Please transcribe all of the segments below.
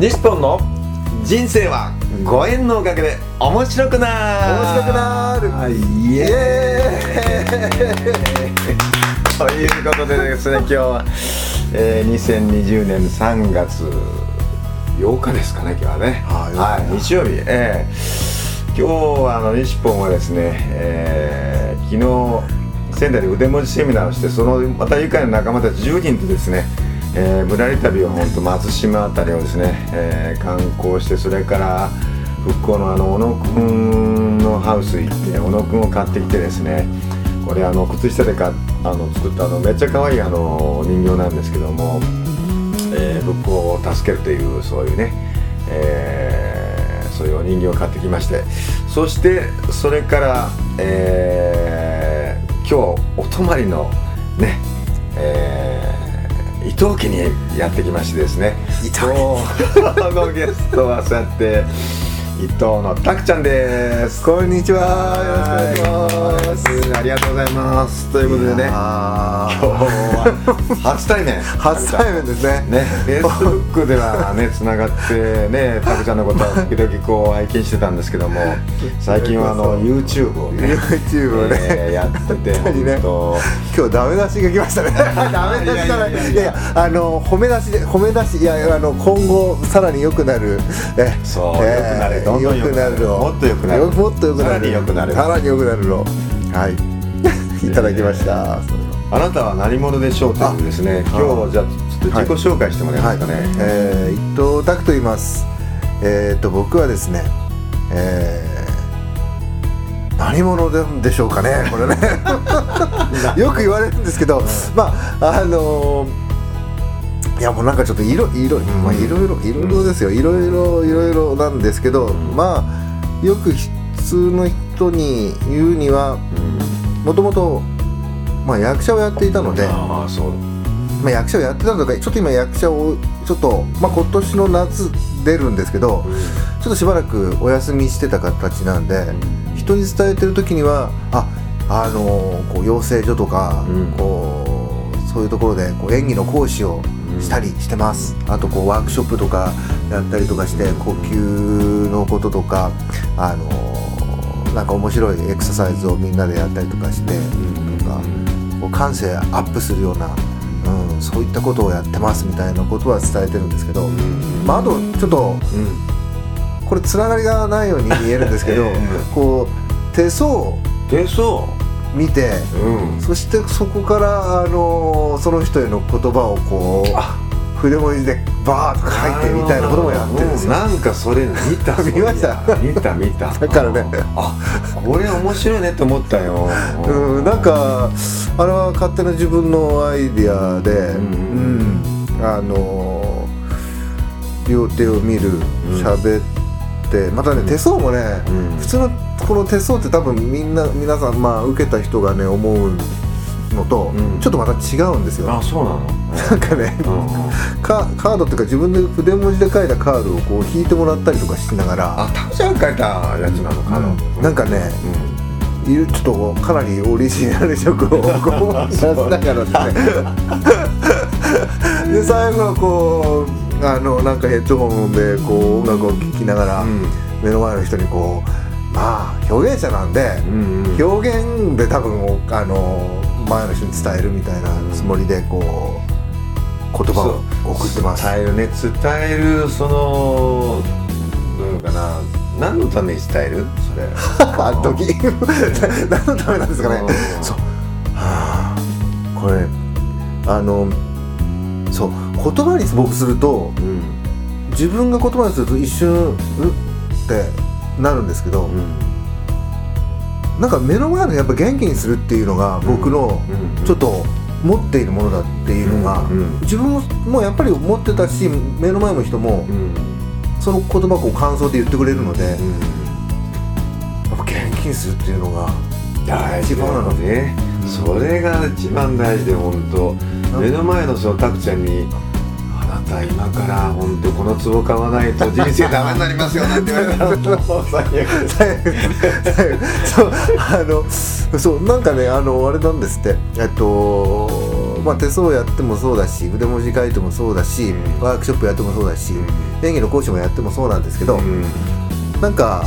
西ポンの人生はご縁のおかげで面白くなる。面白くなる。はい。イエーイ。ということでですね今日は、えー、2020年3月8日ですかね今日はね。はいはい、日曜日。えー、今日はあの西ポンはですね、えー、昨日仙台で腕文字セミナーをしてそのまた愉快な仲間たち10人とですねえー、ぶらり旅を本当松島あたりをですね、えー、観光してそれから復興のあの小野くんのハウス行って小野くんを買ってきてですねこれあの靴下でかあの作ったあのめっちゃ可愛いあの人形なんですけども、えー、復興を助けるというそういうね、えー、そういうお人形を買ってきましてそしてそれから、えー、今日お泊まりのね、えー藤家にやってきましてですね伊藤のゲストはそうやって伊藤のたくちゃんです。こんにちは。よろしくお願いします。ありがとうございます。ということでね。今日あは初対面。ー初対面ですね。ね、フェイスブックではね、つながってね、たくちゃんのことは時々こう拝見してたんですけども、最近はあの YouTube をね、YouTube をね。えーやってて、本当。にね。今日ダメ出しが来ましたね。ダメ出しからいやいやあの褒め出しで褒め出しいやあの今後さらに良くなる。えそう良くなるどんどん良くなるのもっと良くなる。よもっと良くなる。さらに良くなるさらに良くなる。のはい。いただきました。あなたは何者でしょうというですね、あ今日じゃあちょっと自己紹介してもらえますかね。えー、伊藤拓と言います。えっ、と僕はですねえー何者なんでしょうかねこれね。よく言われるんですけどまああのーいやもうなんかちょっといろいろまあいろいろいろいろですよ。いろいろいろいろなんですけど、まあよく普通の人に言うにはもともとまあ役者をやっていたので。まあ、役者をやってたのかちょっと今役者をちょっと、まあ、今年の夏出るんですけどちょっとしばらくお休みしてた形なんで人に伝えてる時にはああのーこう養成所とか、うん。こうそういうところでこう演技の講師をしたりしてます、あとこうワークショップとかやったりとかして呼吸のこととかあのーなんか面白いエクササイズをみんなでやったりとかして、とかこう感性アップするような、うん、そういったことをやってますみたいなことは伝えてるんですけど、まあ、あとちょっとこれつながりがないように見えるんですけど、え えこう手相。をでそ見てう。うん。そしてそこから、あのその人への言葉をこう筆文字でバーッと書いてみたいなこともやってるんですよ。なん。かそれ見た。見ました？見た見た。だからね。あこれ面白いねって思ったよ。うん、なんかあれは勝手な自分のアイディアで、うんあの両手を見る喋って、またね手相もね、うん。普通のこの手相って多分みんな皆さんまあ受けた人がね思うのと、うん。ちょっとまた違うんですよ。あそうなの？なんかね、うん。カカードっていうか自分で筆文字で書いたカードをこう引いてもらったりとかしながらあタクちゃん書いたやつなのかな。うん。なんかねちょっとかなりオリジナル色をこう 出しながらですね。で最後はこうあのなんかヘッドホンでこう音楽を聴きながら、うん。目の前の人にこうまあ表現者なんで、うんうん表現で多分あの前の人に伝えるみたいなつもりでこう言葉を送ってます。伝えるね伝えるそのどういうのかな何のために伝える？それ。あの時。何のためなんですかね。うん。そう。はあ。これあのそう言葉に僕するとうん。自分が言葉にすると一瞬「うっ」ってなるんですけど、うん。なんか目の前のやっぱ元気にするっていうのが僕のうん。ちょっと持っているものだっていうのが、うん。うん。自分もやっぱり思ってたし目の前の人もうん。その言葉を感想で言ってくれるので、やっうんぱ元気にするっていうのが大事な一番なの。のね、それが一番大事で本当目の前のそのタクちゃんに「あなた今から本当この壺買わないと人生ダメになりますよ」なんて言われたら。もう最悪。ですそうあのそうなんかねあのあれなんですってえっとまあ手相やってもそうだし腕文字書いてもそうだし、うんワークショップやってもそうだし、演技の講師もやってもそうなんですけど、うんなんか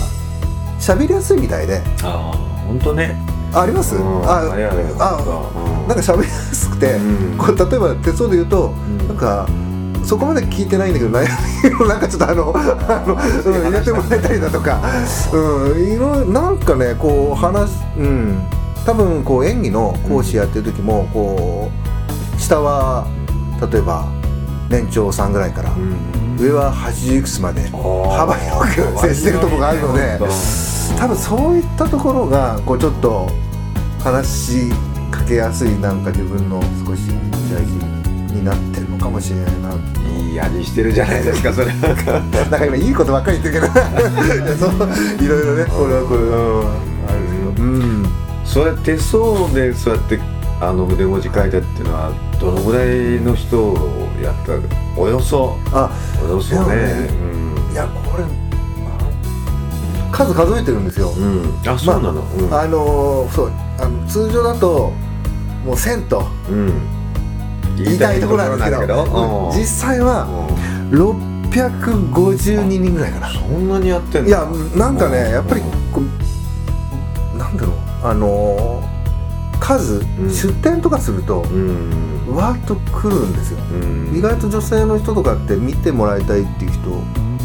喋りやすいみたいでああ本当ねああります、うん。ああれあれあうん。なんか喋りやすくて、うん。こう例えば手相で言うと、ん。なんかそこまで聞いてないんだけど悩みをなんかちょっとあのあの、うん、入れてもらえたりだとか、うん、いろなんかねこう話うん。多分こう演技の講師やってる時もこう下は例えば年長さんぐらいから、うん。上は80いくつまで幅広く接してるところがあるので多分そういったところがこうちょっと話しかけやすいなんか自分の少し大事になってるのかもしれないないい味してるじゃないですかそれなんか今いいことばっかり言ってるけどいろいろねこれは。これうん。あるんですけどうんそれ手相でそうやってあの筆文字書いたっていうのはどのぐらいの人をやったおよそ。あおよそね。でもねいやこれあ数数えてるんですよ、うん、うん、あそうなの、うん。あのーそう。あの通常だともう1000とうん。言いたいところなんですけどうん実際はうん。652人ぐらいかな。そんなにやってんのいやなんかねうん。やっぱりなんだろう。あのー数、ん。出店とかするとうん。わーっと来るんですよ。うん。意外と女性の人とかって見てもらいたいっていう人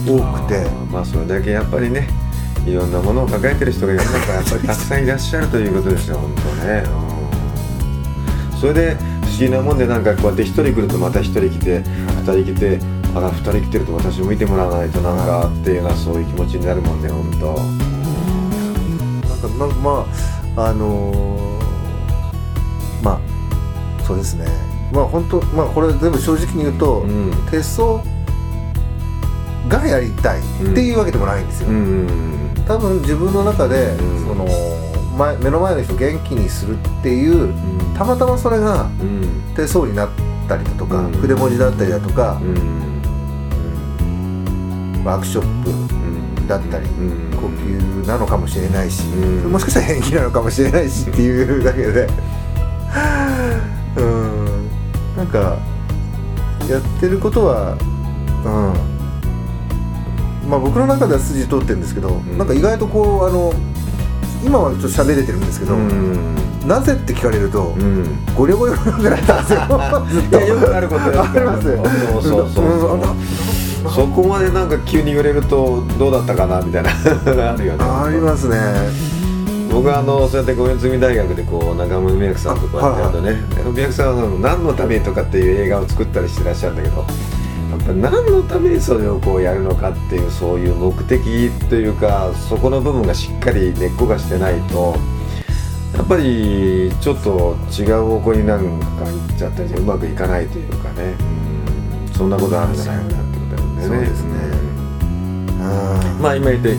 多くて。まあそれだけやっぱりねいろんなものを抱えてる人が世の中やっぱり たくさんいらっしゃるということですよ本当ね、うん、それで不思議なもんでなんかこうやって一人来るとまた一人来て二人来てあら二人来てると私も見てもらわないとなんかっていうようなそういう気持ちになるもんね本当。なん。かなんかまああのーまあそうですね。まあ本当まあこれ全部正直に言うと、うん。手相がやりたいっていうわけでもないんですよ、うん多分自分の中で、うん。その前目の前の人を元気にするっていうたまたまそれがうん。手相になったりだとか、うん。筆文字だったりだとかう、ん。ワークショップうん。だったり、うん。呼吸なのかもしれないし、うん。もしかしたら演技なのかもしれないしっていうだけで。うん。なんかやってることはうんまあ僕の中では筋通ってるんですけど、ん。なんか意外とこうあの今はちょっと喋れてるんですけど、うん。なぜって聞かれると、うん。ゴリョゴリョってなったんですよ。ずっと。いやよくあることよあります そうそうそう。そうそこまでなんか急に言われるとどうだったかなみたいな。あるよね。ありますね。僕はあのそうやって五円積み大学でこう中村宮さんとこうやってやるとね宮さんは何のためにとかっていう映画を作ったりしてらっしゃるんだけどやっぱ何のためにそれをこうやるのかっていうそういう目的というかそこの部分がしっかり根っこがしてないとやっぱりちょっと違う方向になんか行っちゃったりうまくいかないというかね、うん、そんなことあるんじゃないかなってことなんだよね。そうですね。うん。まあ今言ってやっ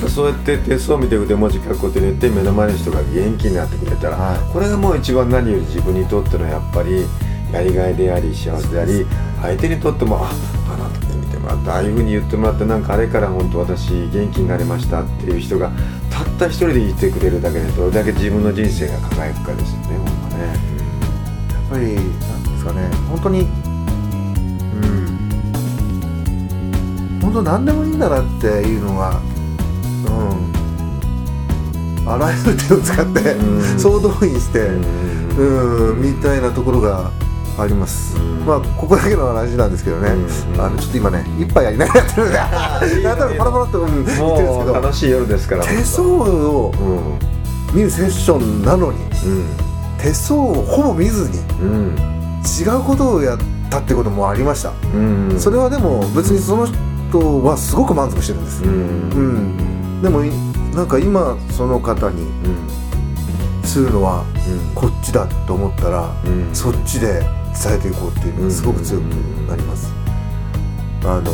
ぱそうやって手相を見て腕文字書くことによって目の前の人が元気になってくれたら、はい。これがもう一番何より自分にとってのやっぱりやりがいであり幸せであり相手にとってもああなたに見てもらったああいうふうに言ってもらってなんかあれから本当私元気になれましたっていう人がたった一人でいてくれるだけでどれだけ自分の人生が輝くかですよねほんまね。やっぱりなんですかね本当にうん。本当何でもいいんだなっていうのがうん。あらゆる手を使って、うん。総動員して、うん。うん、みたいなところがあります、うんまあここだけの話なんですけどね、うんあのちょっと今ね一杯やりながらやってるんで。やったらパラパラっと、うん、言ってるんですけど楽しい夜ですから。手相をうん見るセッションなのにうん。手相をほぼ見ずにうん違うことをやったってこともありました、うん。それはでも別にその人はすごく満足してるんです、ううんん。でもいなんか今その方にうん。するのはうん。こっちだと思ったら、うん。そっちで伝えていこうっていうのがすごく強くなります、あの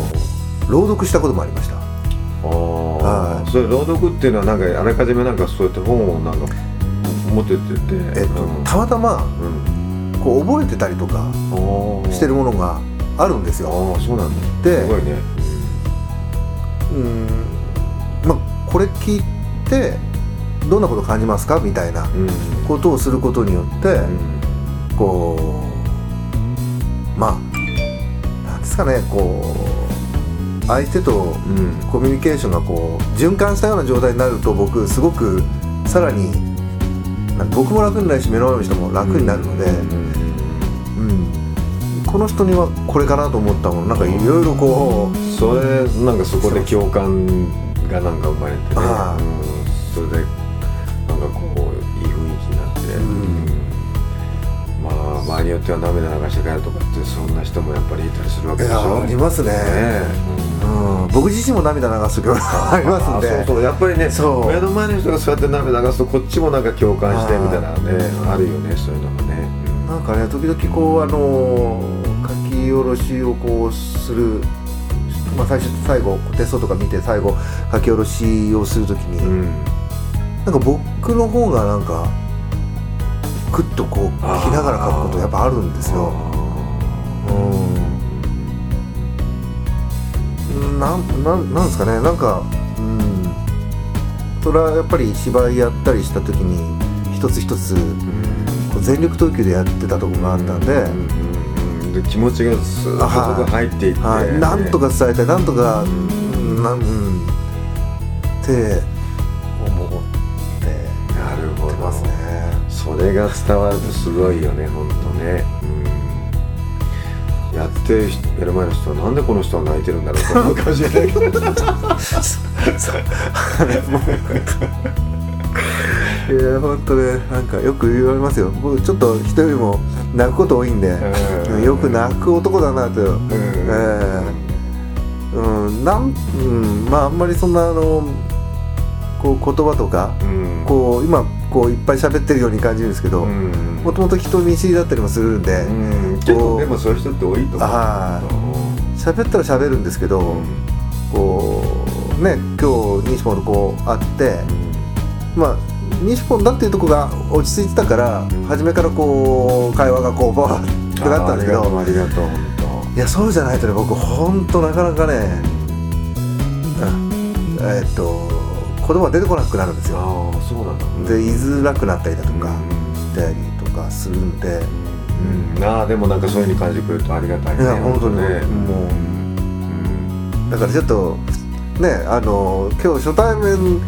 朗読したこともありました。ああはい。それ朗読っていうのはなんかあらかじめなんかそうやって本をなんか持ってってて。えっと、うん。たまたまうん。こう覚えてたりとかしてるものがあるんですよ。ああそうなんだ。ですごいね。うんまあこれ聞いてどんなこと感じますか？みたいなことをすることによって、うん。こうまあなんですかねこう相手とうん。コミュニケーションがこう循環したような状態になると僕すごくさらに僕も楽になるし目の前の人も楽になるので、うんうんこの人にはこれかなと思ったものなんかいろいろこうそれなんかそこで共感がなんか生まれてね、うん。それで場合によっては涙流して帰るとかってそんな人もやっぱりいたりするわけいでしょ？りますね。ねえ。うん。うん、僕自身も涙流す時は ありますんであそうそう。やっぱりねそう。目の前の人がそうやって涙流すとこっちもなんか共感してみたいなねあるよねそういうのがね、なんかね時々こうあの書き下ろしをこうする、まあ、最初最後テストとか見て最後書き下ろしをする時に、うん。なんか僕の方がなんかクッとこう着ながら書くことやっぱあるんですよ。うん。なんなんなんですかね。なんかうん。それはやっぱり芝居やったりした時に一つ一つこう全力投球でやってたところがあったんで。うん。で気持ちがスーッと入っていって、はい、なんとか伝えたい。なんとか、うん。なんうん。ってれが伝わるとすごいよね本当ね、うん、やってる人目の前の人はなんでこの人は泣いてるんだろうと思うかもしれないけど。いや本当ねなんかよく言われますよ。僕ちょっと人よりも泣くこと多いんで、うん。よく泣く男だなと、ええ。うんなんうんまああんまりそんなあのこう言葉とか、うん。こう今こういっぱい喋ってるように感じるんですけどうん。もともと人見知りだったりもするんで、うん。結構でもそういう人って多いと思う。は喋ったら喋るんですけど、うん。こうね今日西本とこう会ってまあ西本だっていうとこが落ち着いてたから、ん。初めからこう会話がこうバーってなったんだけどありがとういやそうじゃないとね僕本当なかなかね、うん。えーっと言葉が出てこなくなるんです当よ。ああそうなんだ。で言いづらくなったりだとかうん。したりとかするんで、うん。ああでもなんかそういうふうに感じてくれるとありがたいねいや本当に。ねもう。うん。だからちょっとねあの今日初対面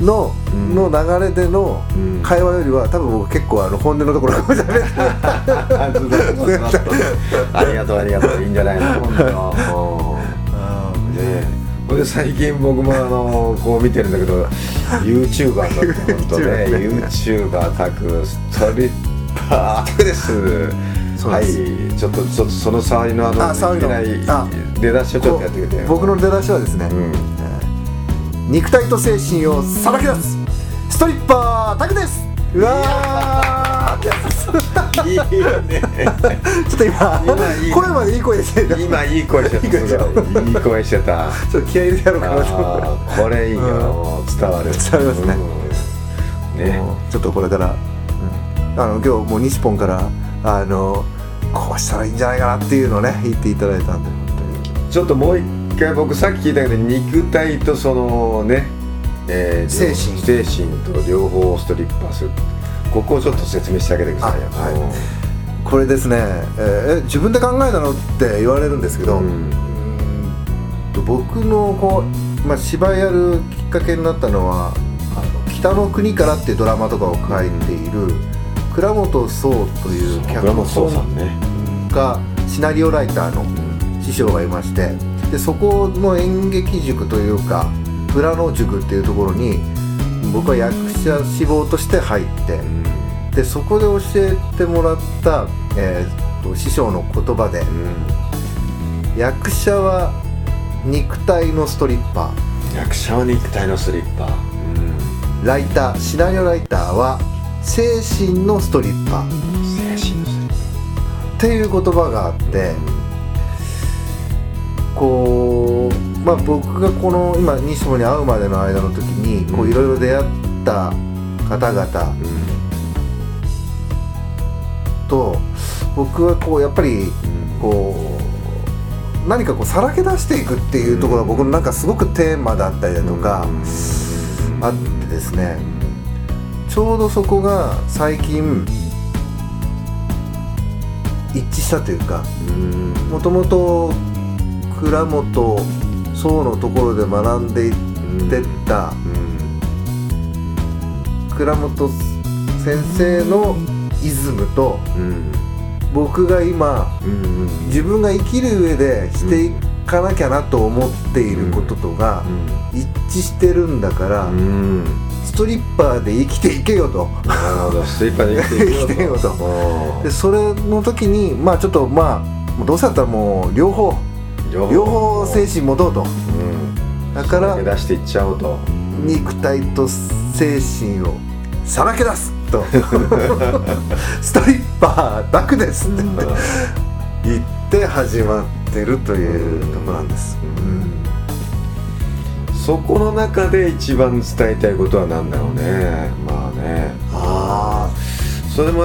の,、うん。の流れでのうん。会話よりは多分僕結構あの本音のところが喋って。あずっありがとうありがとう。いいんじゃないの？本当うんねえほんで最近僕もあのこう見てるんだけど YouTuber だって本当ね。YouTuber タクストリッパー。です。はい。ちょっとちょっとその触りのあの。あ触りのい出だしをちょっとやってくれて。僕の出だしはですね、うん。えー肉体と精神をさらけ出す。ストリッパータクですうわー。いいね。ちょっと今今いい声までいい声でしてる今いい声してたい。いい声してた。ちょっと気合い入れてやろうかなと思って。これいいよ、うん伝わる。伝わりますね。うん。ね。ちょっとこれから、あの今日もう西ポンからあのこうしたらいいんじゃないかなっていうのをね言っていただいたんで。ちょっともう一回僕さっき聞いたけど肉体とそのね、えー精神精神と両方ストリッパーする。ここをちょっと説明してあげてください。はい。これですね、えーえ自分で考えたのって言われるんですけど、うん。僕のこう、まあ、芝居やるきっかけになったのは「あの北の国から」っていうドラマとかを書いている倉本壮という脚倉本がシナリオライターの師匠がいましてでそこの演劇塾というかプラノ塾っていうところに僕は役者志望として入ってでそこで教えてもらった、えーと師匠の言葉で役者は肉体のストリッパ役者は肉体のスリッパー、ライターシナリオライターは精神のストリッパー。精神のっていう言葉があってこうまあ僕がこの今西本に会うまでの間の時にこういろいろ出会った方々と僕はこうやっぱりこう何かこうさらけ出していくっていうところが僕のなんかすごくテーマだったりだとかあってですね。ちょうどそこが最近一致したというかもともと倉本壮のところで学んでいってった倉本先生のイズムと僕が今自分が生きる上でしていかなきゃなと思っていることとが一致してるんだからストリッパーで生きていけよとなるほどストリッパーで生きてい 生きていようと。でそれの時にまあちょっとまあどうせだったらもう両方両方精神持と。うとだから出していっちゃおうと。肉体と精神をさらけ出すと。ストリッパー楽ですって。言って始まってるというところなんです、そこの中で一番伝えたいことは何だろうね。まあね。あそれも